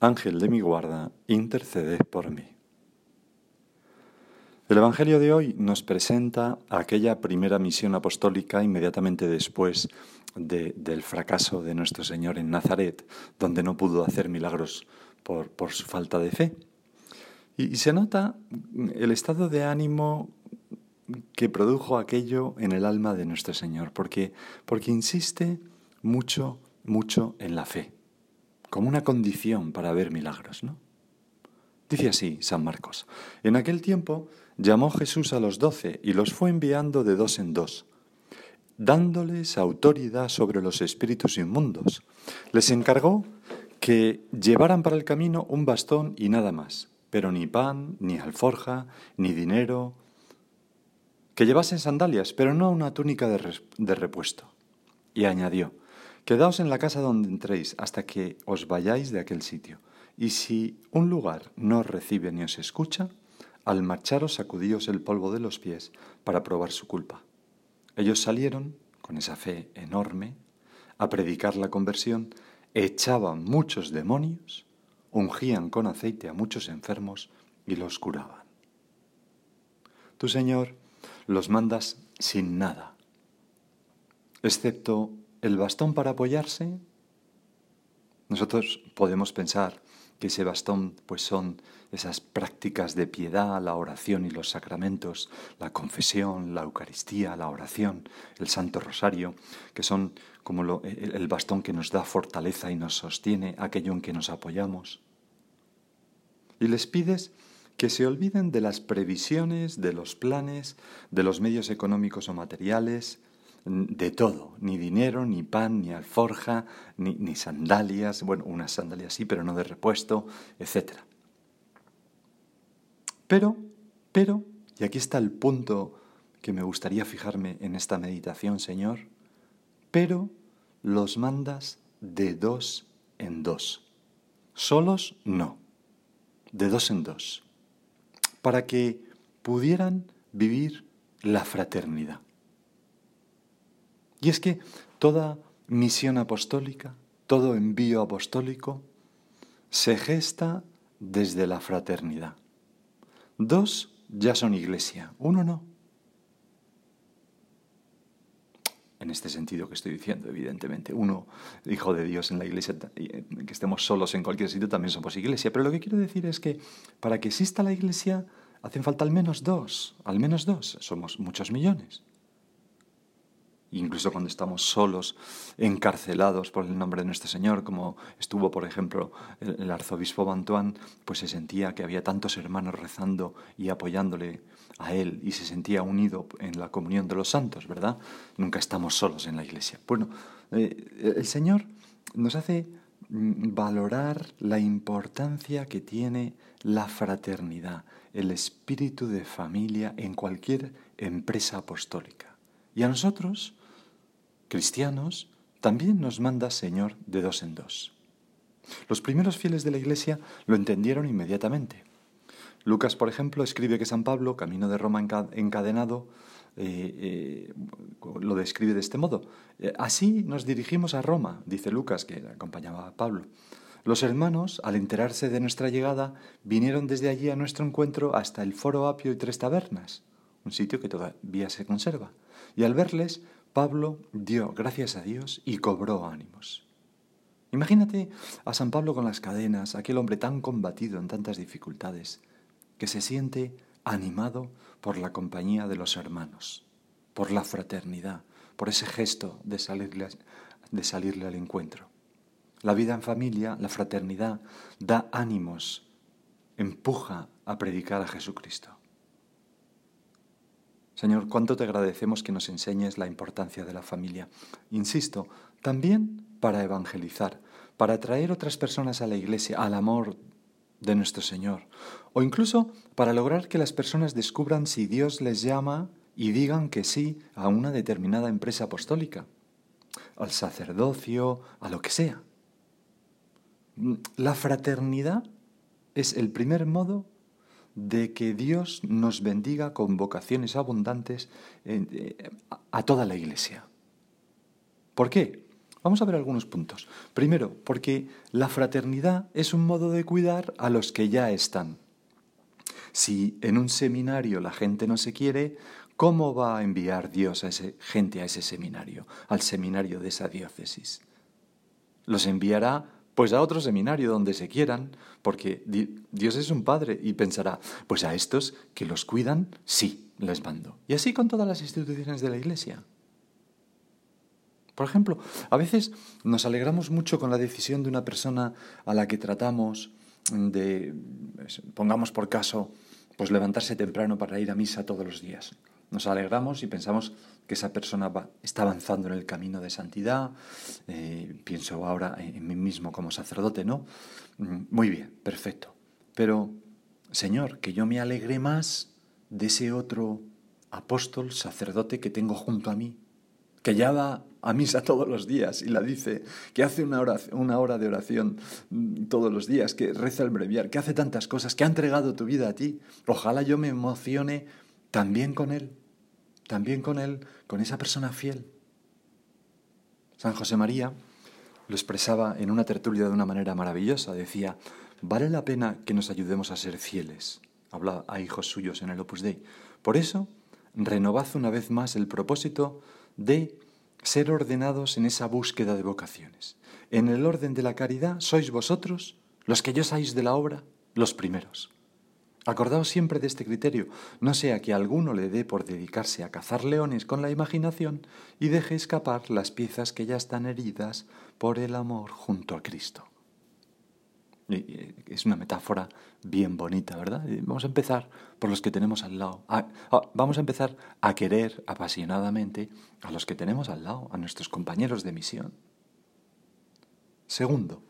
Ángel de mi guarda, intercede por mí. El Evangelio de hoy nos presenta aquella primera misión apostólica inmediatamente después del fracaso de nuestro Señor en Nazaret, donde no pudo hacer milagros por, su falta de fe. Y, se nota el estado de ánimo que produjo aquello en el alma de nuestro Señor, porque, porque insiste mucho, mucho en la fe como una condición para ver milagros, ¿no? Dice así San Marcos. En aquel tiempo llamó Jesús a los doce y los fue enviando de dos en dos, dándoles autoridad sobre los espíritus inmundos. Les encargó que llevaran para el camino un bastón y nada más, pero ni pan, ni alforja, ni dinero, que llevasen sandalias, pero no una túnica de, de repuesto. Y añadió, Quedaos en la casa donde entréis hasta que os vayáis de aquel sitio. Y si un lugar no os recibe ni os escucha, al marcharos sacudíos el polvo de los pies para probar su culpa. Ellos salieron, con esa fe enorme, a predicar la conversión, echaban muchos demonios, ungían con aceite a muchos enfermos y los curaban. Tú, Señor, los mandas sin nada, excepto el bastón para apoyarse, nosotros podemos pensar que ese bastón pues son esas prácticas de piedad, la oración y los sacramentos, la confesión, la Eucaristía, la oración, el Santo Rosario, que son como el bastón que nos da fortaleza y nos sostiene, aquello en que nos apoyamos. Y les pides que se olviden de las previsiones, de los planes, de los medios económicos o materiales, de todo, ni dinero, ni pan, ni alforja, ni, sandalias, bueno, unas sandalias sí, pero no de repuesto, etc. Pero, pero, y aquí está el punto que me gustaría fijarme en esta meditación, Señor, pero los mandas de dos en dos. Solos no, de dos en dos, para que pudieran vivir la fraternidad. Y es que toda misión apostólica, todo envío apostólico, se gesta desde la fraternidad. Dos ya son iglesia, uno no. En este sentido que estoy diciendo, evidentemente, uno, hijo de Dios en la iglesia, eh, que estemos solos en cualquier sitio, también somos iglesia. Pero lo que quiero decir es que para que exista la iglesia hacen falta al menos dos, al menos dos, somos muchos millones incluso cuando estamos solos, encarcelados por el nombre de nuestro Señor, como estuvo, por ejemplo, el, arzobispo Bantuán, pues se sentía que había tantos hermanos rezando y apoyándole a él y se sentía unido en la comunión de los santos, ¿verdad? Nunca estamos solos en la iglesia. Bueno, eh, el Señor nos hace mm, valorar la importancia que tiene la fraternidad, el espíritu de familia en cualquier empresa apostólica. Y a nosotros, cristianos, también nos manda Señor de dos en dos. Los primeros fieles de la Iglesia lo entendieron inmediatamente. Lucas, por ejemplo, escribe que San Pablo, camino de Roma encadenado, eh, eh, lo describe de este modo. Eh, así nos dirigimos a Roma, dice Lucas, que acompañaba a Pablo. Los hermanos, al enterarse de nuestra llegada, vinieron desde allí a nuestro encuentro hasta el Foro Apio y Tres Tabernas, un sitio que todavía se conserva. Y al verles, Pablo dio gracias a Dios y cobró ánimos. Imagínate a San Pablo con las cadenas, aquel hombre tan combatido en tantas dificultades, que se siente animado por la compañía de los hermanos, por la fraternidad, por ese gesto de salirle, de salirle al encuentro. La vida en familia, la fraternidad, da ánimos, empuja a predicar a Jesucristo. Señor, cuánto te agradecemos que nos enseñes la importancia de la familia. Insisto, también para evangelizar, para atraer otras personas a la iglesia, al amor de nuestro Señor, o incluso para lograr que las personas descubran si Dios les llama y digan que sí a una determinada empresa apostólica, al sacerdocio, a lo que sea. La fraternidad es el primer modo de que Dios nos bendiga con vocaciones abundantes eh, a toda la Iglesia. ¿Por qué? Vamos a ver algunos puntos. Primero, porque la fraternidad es un modo de cuidar a los que ya están. Si en un seminario la gente no se quiere, ¿cómo va a enviar Dios a ese, gente a ese seminario, al seminario de esa diócesis? Los enviará pues a otro seminario donde se quieran, porque Dios es un padre y pensará, pues a estos que los cuidan, sí, les mando. Y así con todas las instituciones de la Iglesia. Por ejemplo, a veces nos alegramos mucho con la decisión de una persona a la que tratamos de, pongamos por caso, pues levantarse temprano para ir a misa todos los días. Nos alegramos y pensamos que esa persona está avanzando en el camino de santidad. Eh, pienso ahora en mí mismo como sacerdote, ¿no? Mm, muy bien, perfecto. Pero, Señor, que yo me alegre más de ese otro apóstol, sacerdote que tengo junto a mí, que ya va a misa todos los días y la dice, que hace una, una hora de oración mm, todos los días, que reza el breviar, que hace tantas cosas, que ha entregado tu vida a ti. Ojalá yo me emocione también con él, también con él, con esa persona fiel. San José María lo expresaba en una tertulia de una manera maravillosa. Decía, vale la pena que nos ayudemos a ser fieles. Habla a hijos suyos en el Opus Dei. Por eso, renovad una vez más el propósito de ser ordenados en esa búsqueda de vocaciones. En el orden de la caridad sois vosotros, los que yo sois de la obra, los primeros. Acordaos siempre de este criterio, no sea que alguno le dé por dedicarse a cazar leones con la imaginación y deje escapar las piezas que ya están heridas por el amor junto a Cristo. Es una metáfora bien bonita, ¿verdad? Vamos a empezar por los que tenemos al lado. Vamos a empezar a querer apasionadamente a los que tenemos al lado, a nuestros compañeros de misión. Segundo,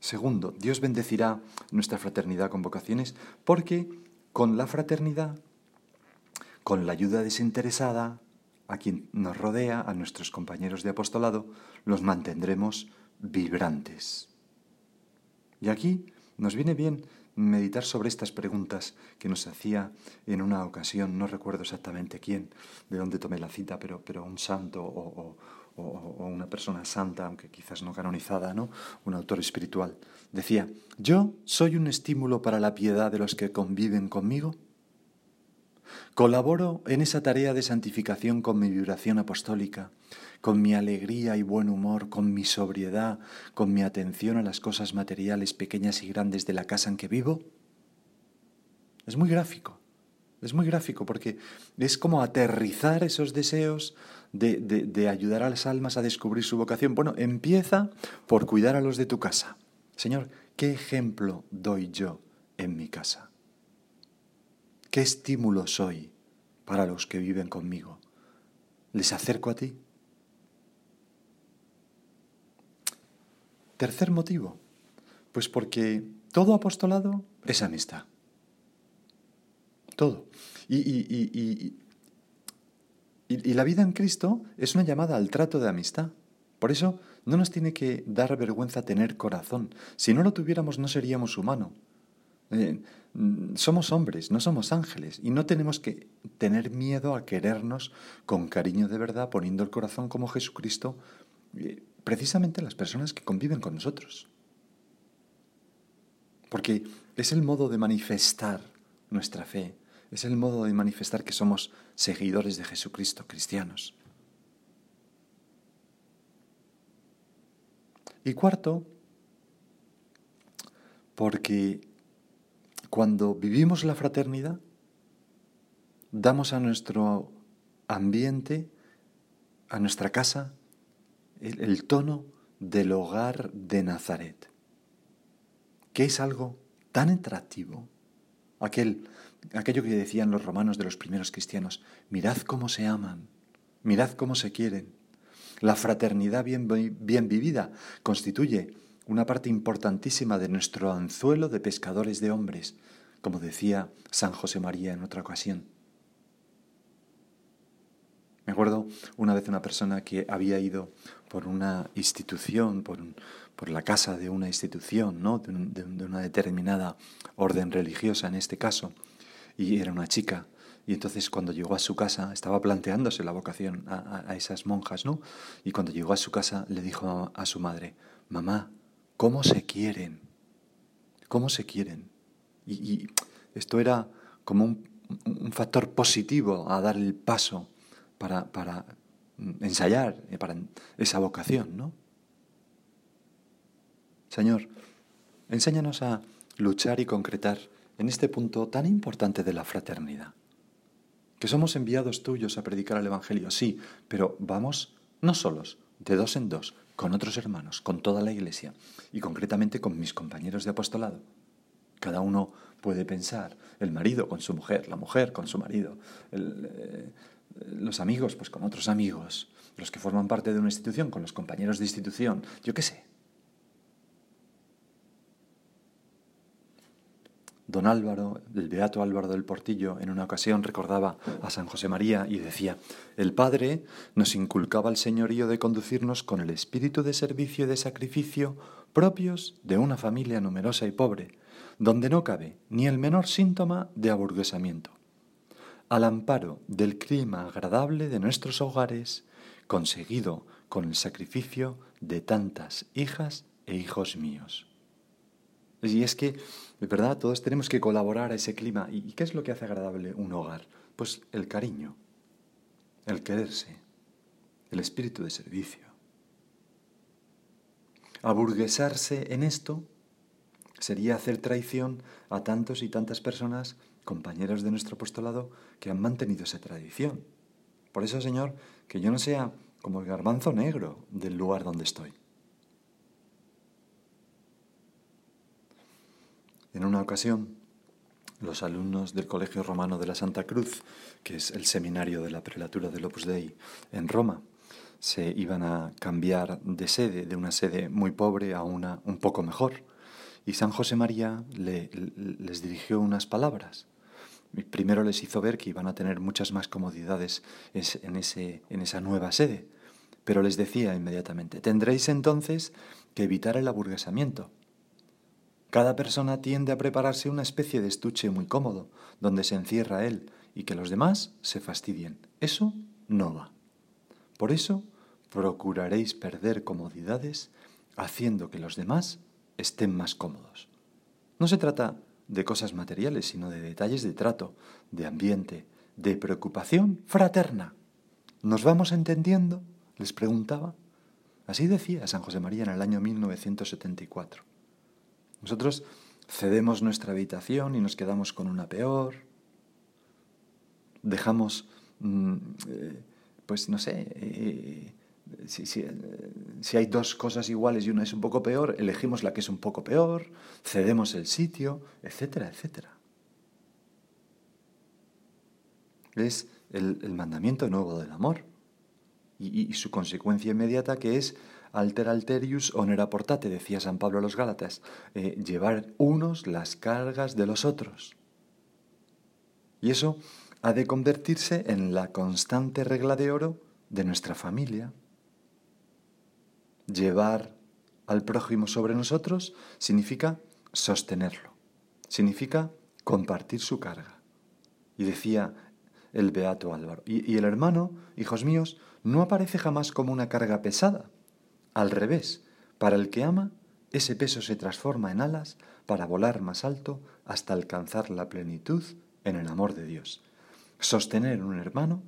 segundo, Dios bendecirá nuestra fraternidad con vocaciones porque con la fraternidad, con la ayuda desinteresada a quien nos rodea, a nuestros compañeros de apostolado, los mantendremos vibrantes. Y aquí nos viene bien meditar sobre estas preguntas que nos hacía en una ocasión, no recuerdo exactamente quién, de dónde tomé la cita, pero, pero un santo o, o, una persona santa, aunque quizás no canonizada, ¿no? un autor espiritual. Decía, yo soy un estímulo para la piedad de los que conviven conmigo. Colaboro en esa tarea de santificación con mi vibración apostólica con mi alegría y buen humor, con mi sobriedad, con mi atención a las cosas materiales pequeñas y grandes de la casa en que vivo? Es muy gráfico, es muy gráfico porque es como aterrizar esos deseos de, de, ayudar a las almas a descubrir su vocación. Bueno, empieza por cuidar a los de tu casa. Señor, ¿qué ejemplo doy yo en mi casa? ¿Qué estímulo soy para los que viven conmigo? ¿Les acerco a ti? Tercer motivo, pues porque todo apostolado es amistad. Todo. Y, y, la vida en Cristo es una llamada al trato de amistad. Por eso no nos tiene que dar vergüenza tener corazón. Si no lo tuviéramos no seríamos humanos. Eh, somos hombres, no somos ángeles, y no tenemos que tener miedo a querernos con cariño de verdad, poniendo el corazón como Jesucristo eh, precisamente las personas que conviven con nosotros. Porque es el modo de manifestar nuestra fe, es el modo de manifestar que somos seguidores de Jesucristo, cristianos. Y cuarto, porque cuando vivimos la fraternidad, damos a nuestro ambiente, a nuestra casa, el, tono del hogar de Nazaret, que es algo tan atractivo, aquel, aquello que decían los romanos de los primeros cristianos, mirad cómo se aman, mirad cómo se quieren. La fraternidad bien, bien vivida constituye una parte importantísima de nuestro anzuelo de pescadores de hombres, como decía San José María en otra ocasión. Me acuerdo una vez una persona que había ido por una institución, por, por la casa de una institución, ¿no? de, una determinada orden religiosa en este caso, y era una chica. Y entonces cuando llegó a su casa, estaba planteándose la vocación a, esas monjas, ¿no? Y cuando llegó a su casa le dijo a, su madre, mamá, ¿cómo se quieren? ¿Cómo se quieren? Y, esto era como un, un factor positivo a dar el paso para, para ensayar eh, para esa vocación, ¿no? Señor, enséñanos a luchar y concretar en este punto tan importante de la fraternidad. Que somos enviados tuyos a predicar el Evangelio, sí, pero vamos no solos, de dos en dos, con otros hermanos, con toda la Iglesia y concretamente con mis compañeros de apostolado. Cada uno puede pensar, el marido con su mujer, la mujer con su marido, eh, los amigos, pues con otros amigos, los que forman parte de una institución, con los compañeros de institución, yo qué sé. Don Álvaro, el beato Álvaro del Portillo, en una ocasión recordaba a San José María y decía, el Padre nos inculcaba el señorío de conducirnos con el espíritu de servicio y de sacrificio propios de una familia numerosa y pobre, donde no cabe ni el menor síntoma de aburguesamiento al amparo del clima agradable de nuestros hogares, conseguido con el sacrificio de tantas hijas e hijos míos. Y es que, de verdad, todos tenemos que colaborar a ese clima. ¿Y qué es lo que hace agradable un hogar? Pues el cariño, el quererse, el espíritu de servicio. Aburguesarse en esto sería hacer traición a tantos y tantas personas compañeros de nuestro apostolado que han mantenido esa tradición. Por eso, Señor, que yo no sea como el garbanzo negro del lugar donde estoy. En una ocasión, los alumnos del Colegio Romano de la Santa Cruz, que es el seminario de la prelatura del Opus Dei en Roma, se iban a cambiar de sede, de una sede muy pobre a una un poco mejor. Y San José María les dirigió unas palabras. Primero les hizo ver que iban a tener muchas más comodidades en, en esa nueva sede, pero les decía inmediatamente, tendréis entonces que evitar el aburguesamiento. Cada persona tiende a prepararse una especie de estuche muy cómodo, donde se encierra él y que los demás se fastidien. Eso no va. Por eso procuraréis perder comodidades haciendo que los demás estén más cómodos. No se trata de cosas materiales, sino de detalles de trato, de ambiente, de preocupación fraterna. ¿Nos vamos entendiendo? les preguntaba. Así decía San José María en el año 1974. Nosotros cedemos nuestra habitación y nos quedamos con una peor. Dejamos, mm, eh, pues no sé, eh, si, hay dos cosas iguales y una es un poco peor, elegimos la que es un poco peor, cedemos el sitio, etcétera, etcétera. Es el, mandamiento nuevo del amor y, su consecuencia inmediata que es alter alterius onera portate, decía San Pablo a los Gálatas, eh, llevar unos las cargas de los otros. Y eso ha de convertirse en la constante regla de oro de nuestra familia. Llevar al prójimo sobre nosotros significa sostenerlo, significa compartir su carga. Y decía el beato Álvaro, y, el hermano, hijos míos, no aparece jamás como una carga pesada. Al revés, para el que ama, ese peso se transforma en alas para volar más alto hasta alcanzar la plenitud en el amor de Dios. Sostener un hermano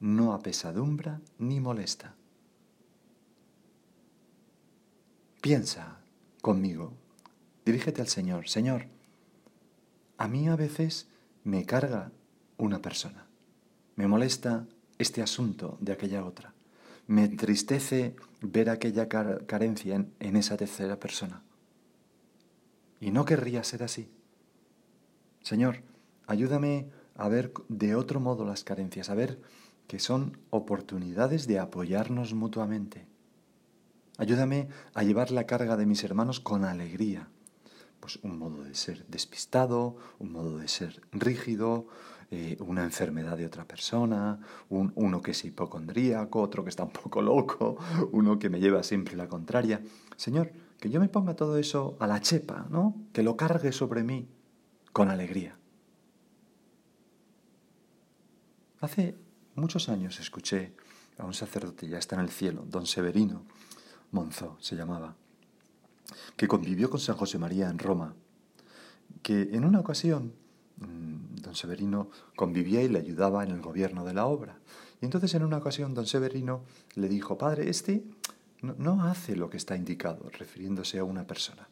no apesadumbra ni molesta. Piensa conmigo, dirígete al Señor, Señor, a mí a veces me carga una persona, me molesta este asunto de aquella otra, me entristece ver aquella carencia en, en esa tercera persona. Y no querría ser así. Señor, ayúdame a ver de otro modo las carencias, a ver que son oportunidades de apoyarnos mutuamente Ayúdame a llevar la carga de mis hermanos con alegría. Pues un modo de ser despistado, un modo de ser rígido, eh, una enfermedad de otra persona, uno que es hipocondríaco, otro que está un poco loco, uno que me lleva siempre la contraria. Señor, que yo me ponga todo eso a la chepa, ¿no? Que lo cargue sobre mí con alegría. Hace muchos años escuché a un sacerdote, ya está en el cielo, don Severino Monzó se llamaba, que convivió con San José María en Roma, que en una ocasión don Severino convivía y le ayudaba en el gobierno de la obra. Y entonces en una ocasión don Severino le dijo, Padre, este no, hace lo que está indicado, refiriéndose a una persona.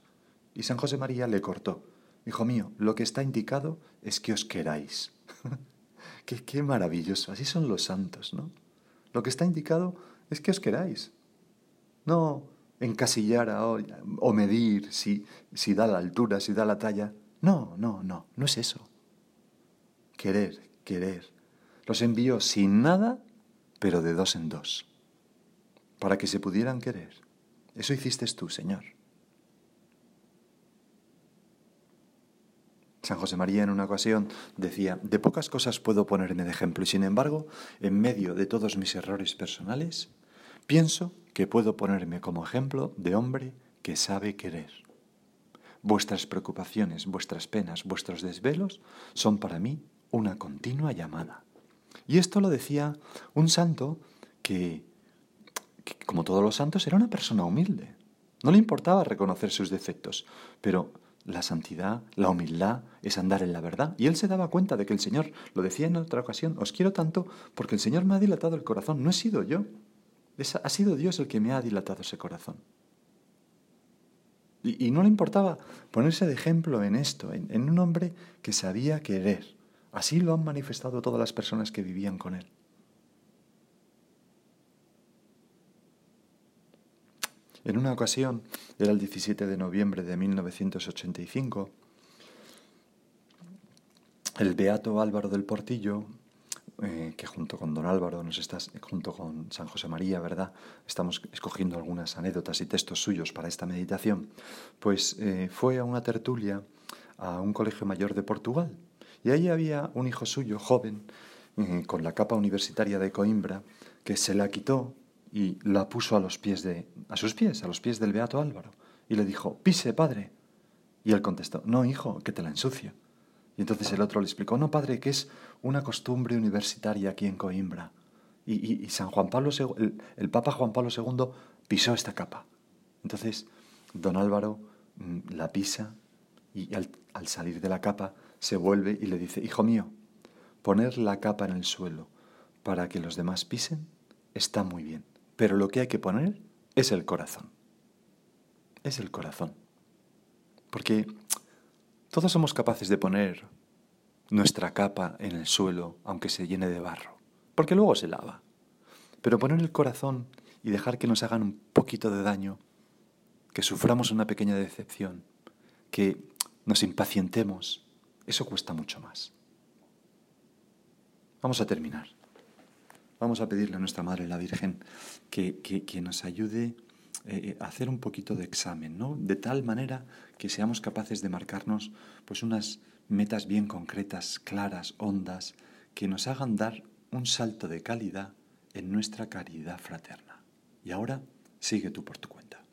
Y San José María le cortó. Hijo mío, lo que está indicado es que os queráis. qué, qué maravilloso, así son los santos, ¿no? Lo que está indicado es que os queráis. No encasillar o medir si, si da la altura, si da la talla. No, no, no, no es eso. Querer, querer. Los envió sin nada, pero de dos en dos para que se pudieran querer. Eso hiciste tú, Señor. San José María en una ocasión decía, de pocas cosas puedo ponerme de ejemplo y sin embargo, en medio de todos mis errores personales, pienso que puedo ponerme como ejemplo de hombre que sabe querer. Vuestras preocupaciones, vuestras penas, vuestros desvelos son para mí una continua llamada. Y esto lo decía un santo que como todos los santos, era una persona humilde. No le importaba reconocer sus defectos, pero la santidad, la humildad, es andar en la verdad. Y él se daba cuenta de que el Señor, lo decía en otra ocasión, os quiero tanto porque el Señor me ha dilatado el corazón, no he sido yo. ha sido Dios el que me ha dilatado ese corazón. Y, no le importaba ponerse de ejemplo en esto, en un hombre que sabía querer. Así lo han manifestado todas las personas que vivían con él. En una ocasión, era el 17 de noviembre de 1985, el beato Álvaro del Portillo, eh, que junto con don Álvaro nos está, junto con San José María, ¿verdad? Estamos escogiendo algunas anécdotas y textos suyos para esta meditación, pues eh, fue a una tertulia a un colegio mayor de Portugal. Y ahí había un hijo suyo, joven, eh, con la capa universitaria de Coimbra, que se la quitó y la puso a sus pies, a los pies del beato Álvaro y le dijo, "Pise, padre." Y él contestó, "No, hijo, que te la ensucio." Y entonces el otro le explicó, "No, padre, que es una costumbre universitaria aquí en Coimbra." Y, San Juan Pablo el, Papa Juan Pablo II pisó esta capa. Entonces, don Álvaro mm, la pisa y al salir de la capa se vuelve y le dice, "Hijo mío, poner la capa en el suelo para que los demás pisen está muy bien." Pero lo que hay que poner es el corazón. Es el corazón. Porque todos somos capaces de poner nuestra capa en el suelo, aunque se llene de barro, porque luego se lava. Pero poner el corazón y dejar que nos hagan un poquito de daño, que suframos una pequeña decepción, que nos impacientemos, eso cuesta mucho más. Vamos a terminar. Vamos a pedirle a nuestra Madre la Virgen que, nos ayude eh, a hacer un poquito de examen, ¿no? De tal manera que seamos capaces de marcarnos pues unas metas bien concretas, claras, hondas, que nos hagan dar un salto de calidad en nuestra caridad fraterna. Y ahora sigue tú por tu cuenta.